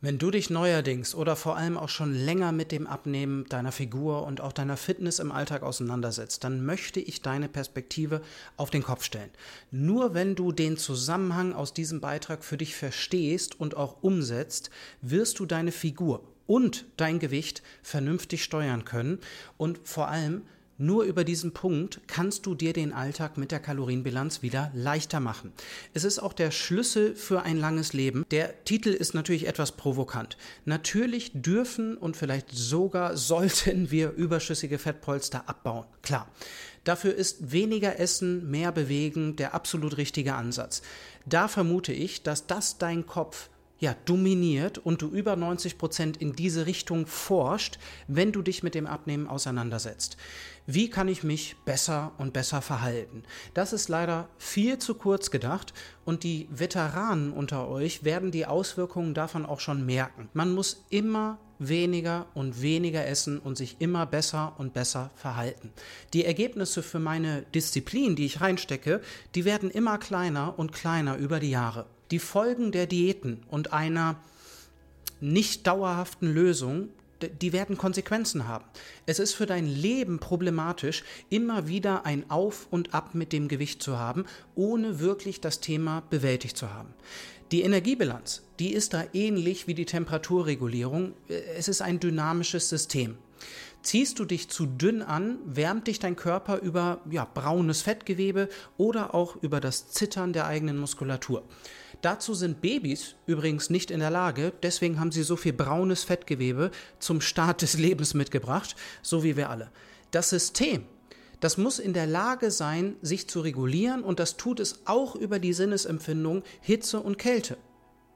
Wenn du dich neuerdings oder vor allem auch schon länger mit dem Abnehmen deiner Figur und auch deiner Fitness im Alltag auseinandersetzt, dann möchte ich deine Perspektive auf den Kopf stellen. Nur wenn du den Zusammenhang aus diesem Beitrag für dich verstehst und auch umsetzt, wirst du deine Figur und dein Gewicht vernünftig steuern können und vor allem nur über diesen Punkt kannst du dir den Alltag mit der Kalorienbilanz wieder leichter machen. Es ist auch der Schlüssel für ein langes Leben. Der Titel ist natürlich etwas provokant. Natürlich dürfen und vielleicht sogar sollten wir überschüssige Fettpolster abbauen. Klar. Dafür ist weniger Essen, mehr Bewegen der absolut richtige Ansatz. Da vermute ich, dass das dein Kopf ja, dominiert und du über 90 Prozent in diese Richtung forscht, wenn du dich mit dem Abnehmen auseinandersetzt. Wie kann ich mich besser und besser verhalten? Das ist leider viel zu kurz gedacht und die Veteranen unter euch werden die Auswirkungen davon auch schon merken. Man muss immer weniger und weniger essen und sich immer besser und besser verhalten. Die Ergebnisse für meine Disziplin, die ich reinstecke, die werden immer kleiner und kleiner über die Jahre. Die Folgen der Diäten und einer nicht dauerhaften Lösung, die werden Konsequenzen haben. Es ist für dein Leben problematisch, immer wieder ein Auf und Ab mit dem Gewicht zu haben, ohne wirklich das Thema bewältigt zu haben. Die Energiebilanz, die ist da ähnlich wie die Temperaturregulierung. Es ist ein dynamisches System. Ziehst du dich zu dünn an, wärmt dich dein Körper über ja, braunes Fettgewebe oder auch über das Zittern der eigenen Muskulatur. Dazu sind Babys übrigens nicht in der Lage, deswegen haben sie so viel braunes Fettgewebe zum Start des Lebens mitgebracht, so wie wir alle. Das System, das muss in der Lage sein, sich zu regulieren und das tut es auch über die Sinnesempfindung Hitze und Kälte.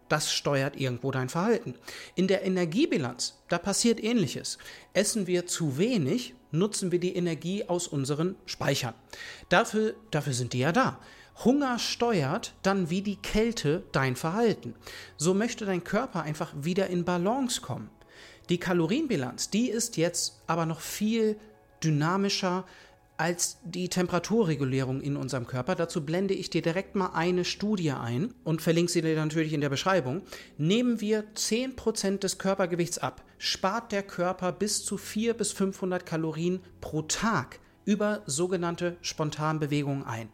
Das steuert irgendwo dein Verhalten. In der Energiebilanz, da passiert ähnliches. Essen wir zu wenig, nutzen wir die Energie aus unseren Speichern. Dafür, dafür sind die ja da. Hunger steuert dann wie die Kälte dein Verhalten. So möchte dein Körper einfach wieder in Balance kommen. Die Kalorienbilanz, die ist jetzt aber noch viel dynamischer, als die Temperaturregulierung in unserem Körper. Dazu blende ich dir direkt mal eine Studie ein und verlinke sie dir natürlich in der Beschreibung. Nehmen wir 10% des Körpergewichts ab, spart der Körper bis zu 400 bis 500 Kalorien pro Tag über sogenannte Spontanbewegungen ein.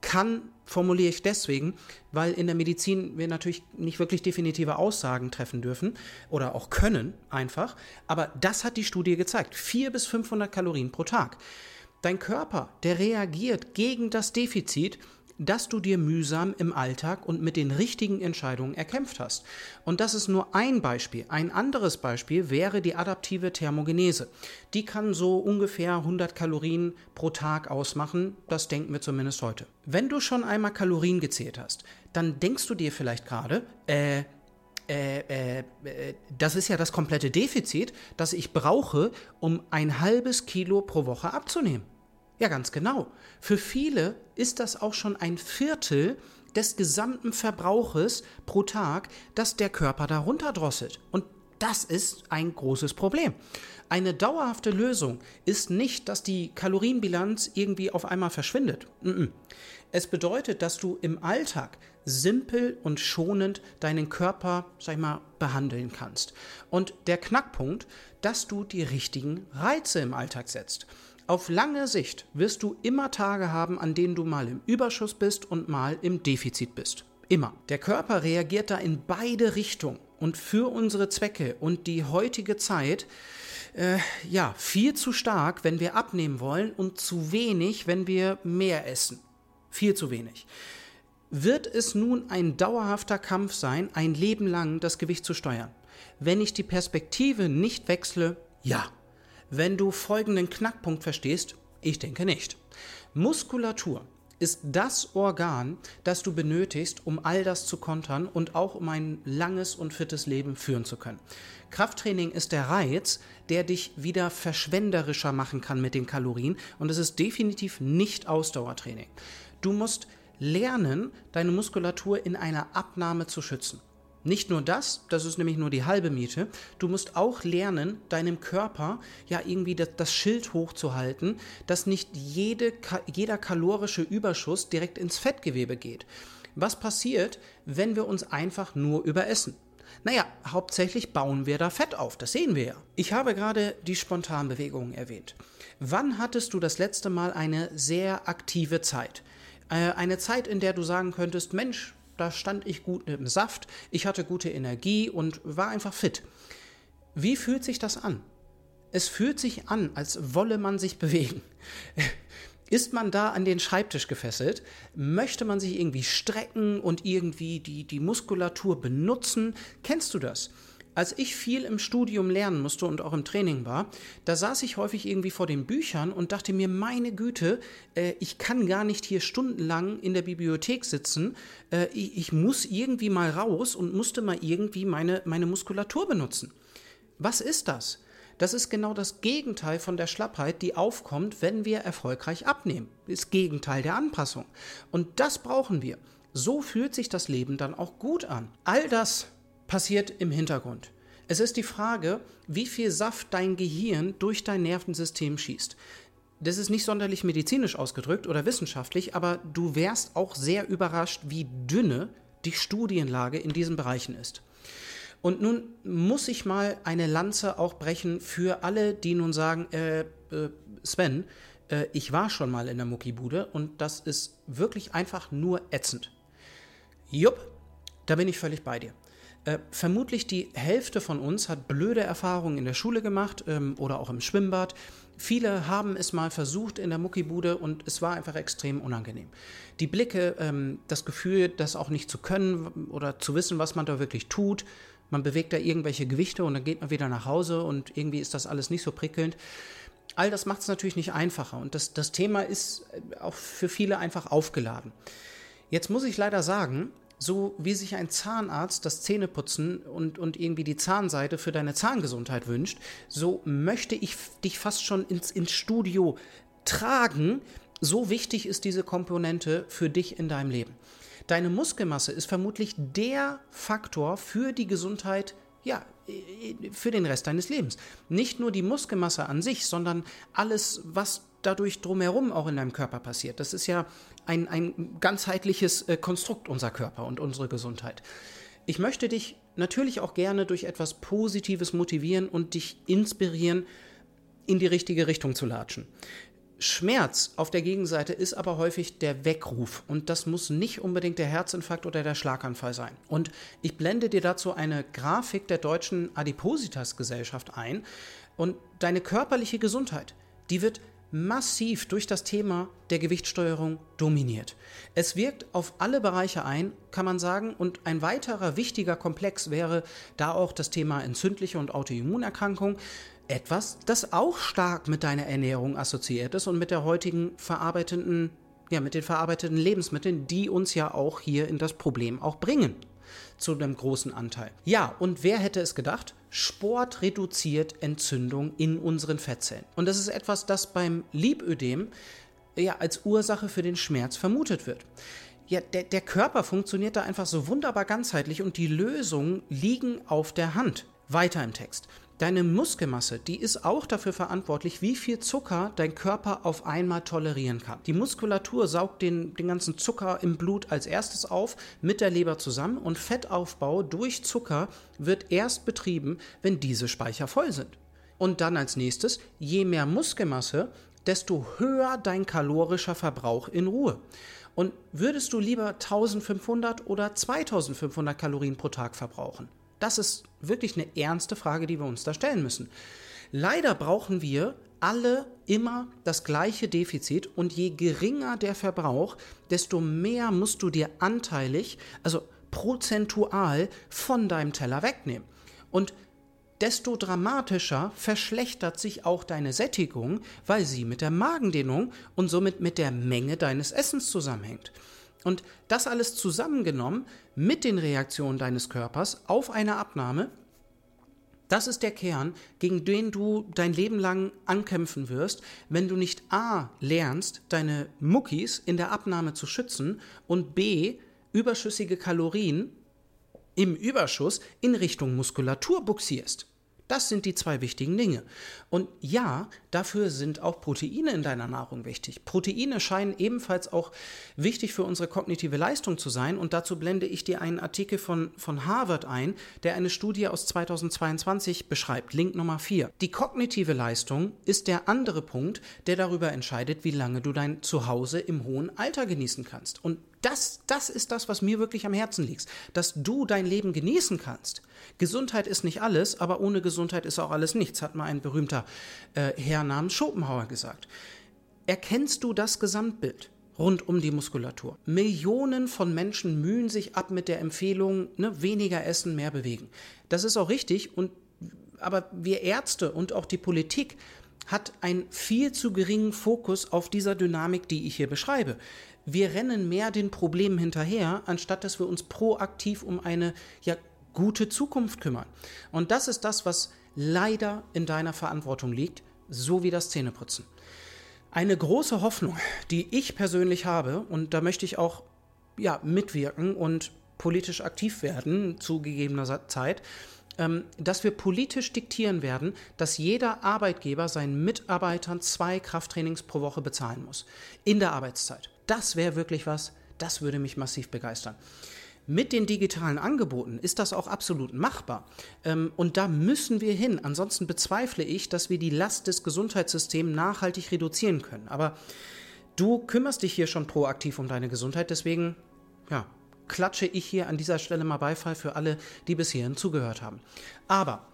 Kann formuliere ich deswegen, weil in der Medizin wir natürlich nicht wirklich definitive Aussagen treffen dürfen oder auch können einfach. Aber das hat die Studie gezeigt. 400 bis 500 Kalorien pro Tag. Dein Körper, der reagiert gegen das Defizit, das du dir mühsam im Alltag und mit den richtigen Entscheidungen erkämpft hast. Und das ist nur ein Beispiel. Ein anderes Beispiel wäre die adaptive Thermogenese. Die kann so ungefähr 100 Kalorien pro Tag ausmachen. Das denken wir zumindest heute. Wenn du schon einmal Kalorien gezählt hast, dann denkst du dir vielleicht gerade, äh, äh, äh, äh, das ist ja das komplette Defizit, das ich brauche, um ein halbes Kilo pro Woche abzunehmen. Ja, ganz genau. Für viele ist das auch schon ein Viertel des gesamten Verbrauches pro Tag, das der Körper darunter drosselt. Und das ist ein großes Problem. Eine dauerhafte Lösung ist nicht, dass die Kalorienbilanz irgendwie auf einmal verschwindet. Es bedeutet, dass du im Alltag simpel und schonend deinen Körper, sag ich mal, behandeln kannst. Und der Knackpunkt, dass du die richtigen Reize im Alltag setzt. Auf lange Sicht wirst du immer Tage haben, an denen du mal im Überschuss bist und mal im Defizit bist. Immer. Der Körper reagiert da in beide Richtungen. Und für unsere Zwecke und die heutige Zeit, äh, ja, viel zu stark, wenn wir abnehmen wollen und zu wenig, wenn wir mehr essen. Viel zu wenig. Wird es nun ein dauerhafter Kampf sein, ein Leben lang das Gewicht zu steuern? Wenn ich die Perspektive nicht wechsle, ja. Wenn du folgenden Knackpunkt verstehst, ich denke nicht. Muskulatur ist das Organ, das du benötigst, um all das zu kontern und auch um ein langes und fittes Leben führen zu können. Krafttraining ist der Reiz, der dich wieder verschwenderischer machen kann mit den Kalorien und es ist definitiv nicht Ausdauertraining. Du musst lernen, deine Muskulatur in einer Abnahme zu schützen. Nicht nur das, das ist nämlich nur die halbe Miete, du musst auch lernen, deinem Körper ja irgendwie das, das Schild hochzuhalten, dass nicht jede, jeder kalorische Überschuss direkt ins Fettgewebe geht. Was passiert, wenn wir uns einfach nur überessen? Naja, hauptsächlich bauen wir da Fett auf, das sehen wir ja. Ich habe gerade die Spontanbewegungen erwähnt. Wann hattest du das letzte Mal eine sehr aktive Zeit? Äh, eine Zeit, in der du sagen könntest, Mensch, da stand ich gut im Saft, ich hatte gute Energie und war einfach fit. Wie fühlt sich das an? Es fühlt sich an, als wolle man sich bewegen. Ist man da an den Schreibtisch gefesselt? Möchte man sich irgendwie strecken und irgendwie die, die Muskulatur benutzen? Kennst du das? Als ich viel im Studium lernen musste und auch im Training war, da saß ich häufig irgendwie vor den Büchern und dachte mir, meine Güte, äh, ich kann gar nicht hier stundenlang in der Bibliothek sitzen. Äh, ich, ich, muss irgendwie mal raus und musste mal irgendwie meine, meine Muskulatur benutzen. Was ist das? Das ist genau das Gegenteil von der Schlappheit, die aufkommt, wenn wir erfolgreich abnehmen. Das Gegenteil der Anpassung. Und das brauchen wir. So fühlt sich das Leben dann auch gut an. All das passiert im Hintergrund. Es ist die Frage, wie viel Saft dein Gehirn durch dein Nervensystem schießt. Das ist nicht sonderlich medizinisch ausgedrückt oder wissenschaftlich, aber du wärst auch sehr überrascht, wie dünne die Studienlage in diesen Bereichen ist. Und nun muss ich mal eine Lanze auch brechen für alle, die nun sagen, äh, äh, Sven, äh, ich war schon mal in der Muckibude und das ist wirklich einfach nur ätzend. Jupp, da bin ich völlig bei dir. Äh, vermutlich die Hälfte von uns hat blöde Erfahrungen in der Schule gemacht ähm, oder auch im Schwimmbad. Viele haben es mal versucht in der Muckibude und es war einfach extrem unangenehm. Die Blicke, ähm, das Gefühl, das auch nicht zu können oder zu wissen, was man da wirklich tut, man bewegt da irgendwelche Gewichte und dann geht man wieder nach Hause und irgendwie ist das alles nicht so prickelnd. All das macht es natürlich nicht einfacher und das, das Thema ist äh, auch für viele einfach aufgeladen. Jetzt muss ich leider sagen, so wie sich ein Zahnarzt das Zähneputzen und, und irgendwie die Zahnseite für deine Zahngesundheit wünscht, so möchte ich dich fast schon ins, ins Studio tragen. So wichtig ist diese Komponente für dich in deinem Leben. Deine Muskelmasse ist vermutlich der Faktor für die Gesundheit, ja, für den Rest deines Lebens. Nicht nur die Muskelmasse an sich, sondern alles, was dadurch drumherum auch in deinem Körper passiert. Das ist ja ein, ein ganzheitliches äh, Konstrukt, unser Körper und unsere Gesundheit. Ich möchte dich natürlich auch gerne durch etwas Positives motivieren und dich inspirieren, in die richtige Richtung zu latschen. Schmerz auf der Gegenseite ist aber häufig der Weckruf und das muss nicht unbedingt der Herzinfarkt oder der Schlaganfall sein. Und ich blende dir dazu eine Grafik der deutschen Adipositas Gesellschaft ein und deine körperliche Gesundheit, die wird massiv durch das Thema der Gewichtssteuerung dominiert. Es wirkt auf alle Bereiche ein, kann man sagen, und ein weiterer wichtiger Komplex wäre da auch das Thema entzündliche und Autoimmunerkrankung. Etwas, das auch stark mit deiner Ernährung assoziiert ist und mit der heutigen verarbeitenden, ja, mit den verarbeiteten Lebensmitteln, die uns ja auch hier in das Problem auch bringen. Zu einem großen Anteil. Ja, und wer hätte es gedacht? Sport reduziert Entzündung in unseren Fettzellen. Und das ist etwas, das beim Lipödem ja als Ursache für den Schmerz vermutet wird. Ja, der, der Körper funktioniert da einfach so wunderbar ganzheitlich und die Lösungen liegen auf der Hand. Weiter im Text. Deine Muskelmasse, die ist auch dafür verantwortlich, wie viel Zucker dein Körper auf einmal tolerieren kann. Die Muskulatur saugt den, den ganzen Zucker im Blut als erstes auf, mit der Leber zusammen und Fettaufbau durch Zucker wird erst betrieben, wenn diese Speicher voll sind. Und dann als nächstes, je mehr Muskelmasse, desto höher dein kalorischer Verbrauch in Ruhe. Und würdest du lieber 1500 oder 2500 Kalorien pro Tag verbrauchen? Das ist wirklich eine ernste Frage, die wir uns da stellen müssen. Leider brauchen wir alle immer das gleiche Defizit und je geringer der Verbrauch, desto mehr musst du dir anteilig, also prozentual von deinem Teller wegnehmen. Und desto dramatischer verschlechtert sich auch deine Sättigung, weil sie mit der Magendehnung und somit mit der Menge deines Essens zusammenhängt. Und das alles zusammengenommen mit den Reaktionen deines Körpers auf eine Abnahme, das ist der Kern, gegen den du dein Leben lang ankämpfen wirst, wenn du nicht A lernst, deine Muckis in der Abnahme zu schützen und B überschüssige Kalorien im Überschuss in Richtung Muskulatur buxierst. Das sind die zwei wichtigen Dinge. Und ja, dafür sind auch Proteine in deiner Nahrung wichtig. Proteine scheinen ebenfalls auch wichtig für unsere kognitive Leistung zu sein. Und dazu blende ich dir einen Artikel von, von Harvard ein, der eine Studie aus 2022 beschreibt. Link Nummer 4. Die kognitive Leistung ist der andere Punkt, der darüber entscheidet, wie lange du dein Zuhause im hohen Alter genießen kannst. Und das, das ist das, was mir wirklich am Herzen liegt, dass du dein Leben genießen kannst. Gesundheit ist nicht alles, aber ohne Gesundheit ist auch alles nichts, hat mal ein berühmter äh, Herr namens Schopenhauer gesagt. Erkennst du das Gesamtbild? rund um die Muskulatur. Millionen von Menschen mühen sich ab mit der Empfehlung, ne, weniger essen, mehr bewegen. Das ist auch richtig, und, aber wir Ärzte und auch die Politik hat einen viel zu geringen Fokus auf dieser Dynamik, die ich hier beschreibe. Wir rennen mehr den Problemen hinterher, anstatt dass wir uns proaktiv um eine ja, gute Zukunft kümmern. Und das ist das, was leider in deiner Verantwortung liegt, so wie das Zähneputzen. Eine große Hoffnung, die ich persönlich habe, und da möchte ich auch ja, mitwirken und politisch aktiv werden zu gegebener Zeit, ähm, dass wir politisch diktieren werden, dass jeder Arbeitgeber seinen Mitarbeitern zwei Krafttrainings pro Woche bezahlen muss. In der Arbeitszeit. Das wäre wirklich was, das würde mich massiv begeistern. Mit den digitalen Angeboten ist das auch absolut machbar. Ähm, und da müssen wir hin. Ansonsten bezweifle ich, dass wir die Last des Gesundheitssystems nachhaltig reduzieren können. Aber du kümmerst dich hier schon proaktiv um deine Gesundheit. Deswegen, ja, klatsche ich hier an dieser Stelle mal Beifall für alle, die bis hierhin zugehört haben. Aber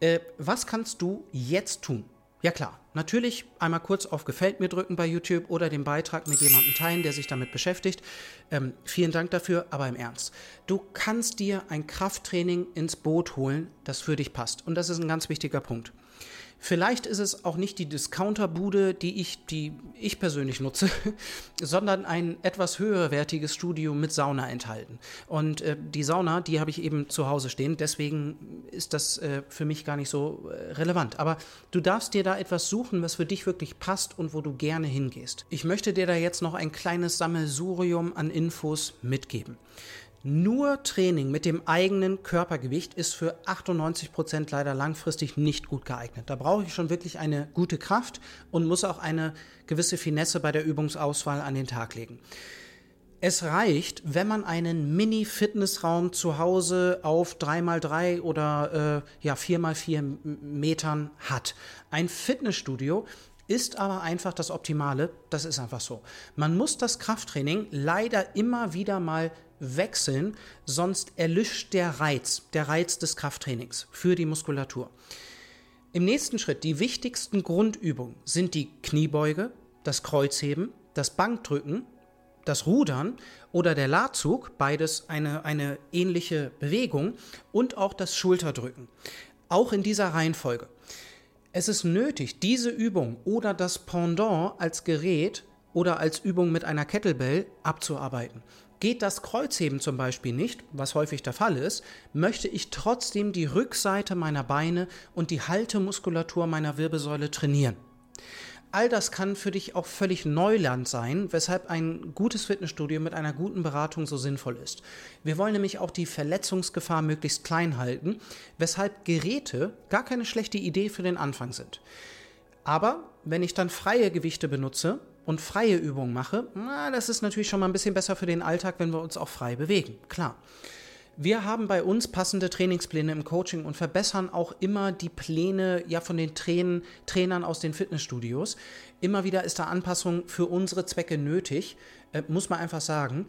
äh, was kannst du jetzt tun? Ja klar, natürlich einmal kurz auf Gefällt mir drücken bei YouTube oder den Beitrag mit jemandem teilen, der sich damit beschäftigt. Ähm, vielen Dank dafür, aber im Ernst. Du kannst dir ein Krafttraining ins Boot holen, das für dich passt. Und das ist ein ganz wichtiger Punkt. Vielleicht ist es auch nicht die Discounterbude, die ich, die ich persönlich nutze, sondern ein etwas höherwertiges Studio mit Sauna enthalten. Und äh, die Sauna, die habe ich eben zu Hause stehen, deswegen ist das äh, für mich gar nicht so äh, relevant. Aber du darfst dir da etwas suchen, was für dich wirklich passt und wo du gerne hingehst. Ich möchte dir da jetzt noch ein kleines Sammelsurium an Infos mitgeben. Nur Training mit dem eigenen Körpergewicht ist für 98 Prozent leider langfristig nicht gut geeignet. Da brauche ich schon wirklich eine gute Kraft und muss auch eine gewisse Finesse bei der Übungsauswahl an den Tag legen. Es reicht, wenn man einen Mini-Fitnessraum zu Hause auf 3x3 oder äh, ja, 4x4 Metern hat. Ein Fitnessstudio ist aber einfach das Optimale. Das ist einfach so. Man muss das Krafttraining leider immer wieder mal wechseln, sonst erlischt der Reiz, der Reiz des Krafttrainings für die Muskulatur. Im nächsten Schritt, die wichtigsten Grundübungen sind die Kniebeuge, das Kreuzheben, das Bankdrücken, das Rudern oder der Ladzug, beides eine, eine ähnliche Bewegung, und auch das Schulterdrücken. Auch in dieser Reihenfolge. Es ist nötig, diese Übung oder das Pendant als Gerät oder als Übung mit einer Kettlebell abzuarbeiten. Geht das Kreuzheben zum Beispiel nicht, was häufig der Fall ist, möchte ich trotzdem die Rückseite meiner Beine und die Haltemuskulatur meiner Wirbelsäule trainieren. All das kann für dich auch völlig Neuland sein, weshalb ein gutes Fitnessstudio mit einer guten Beratung so sinnvoll ist. Wir wollen nämlich auch die Verletzungsgefahr möglichst klein halten, weshalb Geräte gar keine schlechte Idee für den Anfang sind. Aber wenn ich dann freie Gewichte benutze, und freie Übungen mache, na, das ist natürlich schon mal ein bisschen besser für den Alltag, wenn wir uns auch frei bewegen. Klar. Wir haben bei uns passende Trainingspläne im Coaching und verbessern auch immer die Pläne ja von den Train Trainern aus den Fitnessstudios. Immer wieder ist da Anpassung für unsere Zwecke nötig, äh, muss man einfach sagen.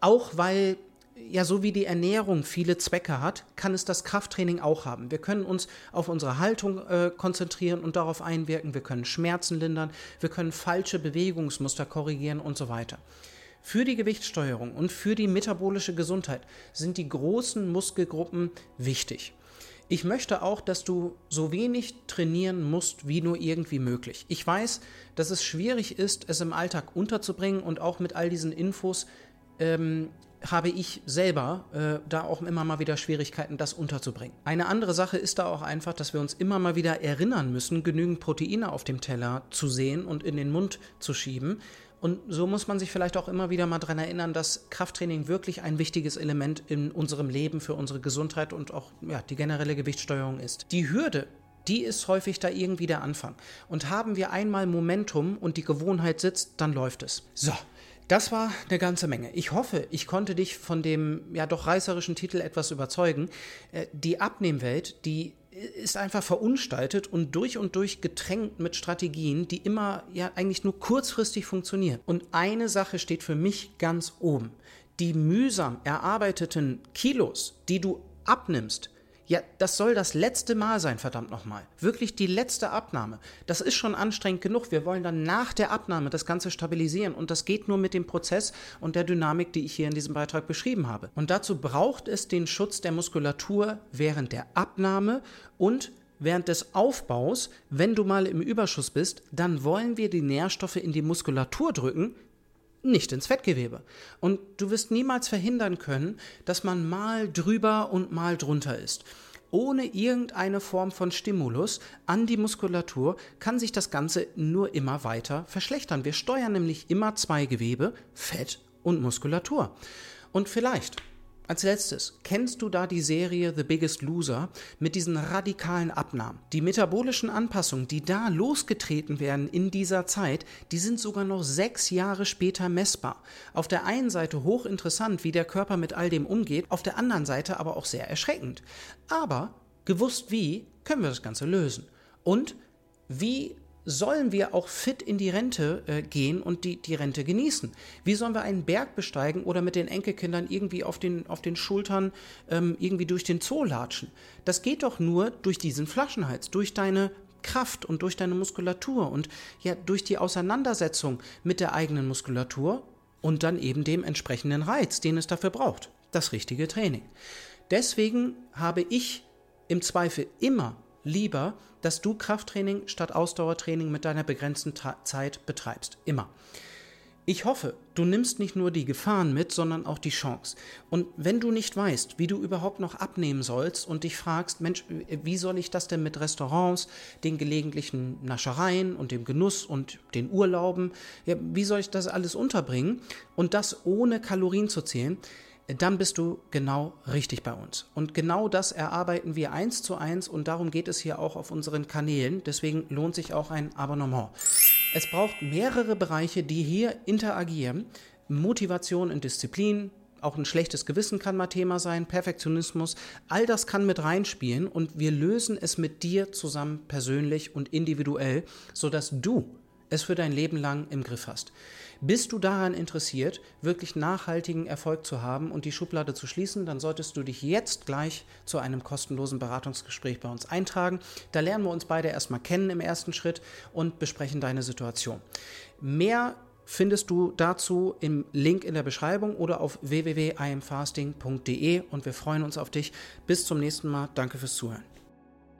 Auch weil ja, so wie die Ernährung viele Zwecke hat, kann es das Krafttraining auch haben. Wir können uns auf unsere Haltung äh, konzentrieren und darauf einwirken. Wir können Schmerzen lindern, wir können falsche Bewegungsmuster korrigieren und so weiter. Für die Gewichtssteuerung und für die metabolische Gesundheit sind die großen Muskelgruppen wichtig. Ich möchte auch, dass du so wenig trainieren musst, wie nur irgendwie möglich. Ich weiß, dass es schwierig ist, es im Alltag unterzubringen und auch mit all diesen Infos ähm, habe ich selber äh, da auch immer mal wieder Schwierigkeiten, das unterzubringen. Eine andere Sache ist da auch einfach, dass wir uns immer mal wieder erinnern müssen, genügend Proteine auf dem Teller zu sehen und in den Mund zu schieben. Und so muss man sich vielleicht auch immer wieder mal daran erinnern, dass Krafttraining wirklich ein wichtiges Element in unserem Leben für unsere Gesundheit und auch ja, die generelle Gewichtssteuerung ist. Die Hürde, die ist häufig da irgendwie der Anfang. Und haben wir einmal Momentum und die Gewohnheit sitzt, dann läuft es. So, das war eine ganze Menge. Ich hoffe, ich konnte dich von dem ja doch reißerischen Titel etwas überzeugen. Äh, die Abnehmwelt, die ist einfach verunstaltet und durch und durch getränkt mit Strategien, die immer ja eigentlich nur kurzfristig funktionieren. Und eine Sache steht für mich ganz oben. Die mühsam erarbeiteten Kilos, die du abnimmst, ja, das soll das letzte Mal sein, verdammt nochmal. Wirklich die letzte Abnahme. Das ist schon anstrengend genug. Wir wollen dann nach der Abnahme das Ganze stabilisieren. Und das geht nur mit dem Prozess und der Dynamik, die ich hier in diesem Beitrag beschrieben habe. Und dazu braucht es den Schutz der Muskulatur während der Abnahme und während des Aufbaus, wenn du mal im Überschuss bist, dann wollen wir die Nährstoffe in die Muskulatur drücken, nicht ins Fettgewebe. Und du wirst niemals verhindern können, dass man mal drüber und mal drunter ist. Ohne irgendeine Form von Stimulus an die Muskulatur kann sich das Ganze nur immer weiter verschlechtern. Wir steuern nämlich immer zwei Gewebe, Fett und Muskulatur. Und vielleicht als letztes, kennst du da die Serie The Biggest Loser mit diesen radikalen Abnahmen? Die metabolischen Anpassungen, die da losgetreten werden in dieser Zeit, die sind sogar noch sechs Jahre später messbar. Auf der einen Seite hochinteressant, wie der Körper mit all dem umgeht, auf der anderen Seite aber auch sehr erschreckend. Aber gewusst wie, können wir das Ganze lösen. Und wie sollen wir auch fit in die Rente äh, gehen und die, die Rente genießen? Wie sollen wir einen Berg besteigen oder mit den Enkelkindern irgendwie auf den, auf den Schultern ähm, irgendwie durch den Zoo latschen? Das geht doch nur durch diesen Flaschenhals, durch deine Kraft und durch deine Muskulatur und ja durch die Auseinandersetzung mit der eigenen Muskulatur und dann eben dem entsprechenden Reiz, den es dafür braucht, das richtige Training. Deswegen habe ich im Zweifel immer lieber, dass du Krafttraining statt Ausdauertraining mit deiner begrenzten Ta Zeit betreibst. Immer. Ich hoffe, du nimmst nicht nur die Gefahren mit, sondern auch die Chance. Und wenn du nicht weißt, wie du überhaupt noch abnehmen sollst und dich fragst, Mensch, wie soll ich das denn mit Restaurants, den gelegentlichen Naschereien und dem Genuss und den Urlauben, ja, wie soll ich das alles unterbringen und das ohne Kalorien zu zählen, dann bist du genau richtig bei uns. Und genau das erarbeiten wir eins zu eins und darum geht es hier auch auf unseren Kanälen. Deswegen lohnt sich auch ein Abonnement. Es braucht mehrere Bereiche, die hier interagieren. Motivation und Disziplin, auch ein schlechtes Gewissen kann mal Thema sein, Perfektionismus, all das kann mit reinspielen und wir lösen es mit dir zusammen persönlich und individuell, sodass du es für dein Leben lang im Griff hast. Bist du daran interessiert, wirklich nachhaltigen Erfolg zu haben und die Schublade zu schließen, dann solltest du dich jetzt gleich zu einem kostenlosen Beratungsgespräch bei uns eintragen. Da lernen wir uns beide erstmal kennen im ersten Schritt und besprechen deine Situation. Mehr findest du dazu im Link in der Beschreibung oder auf www.imfasting.de und wir freuen uns auf dich. Bis zum nächsten Mal. Danke fürs Zuhören.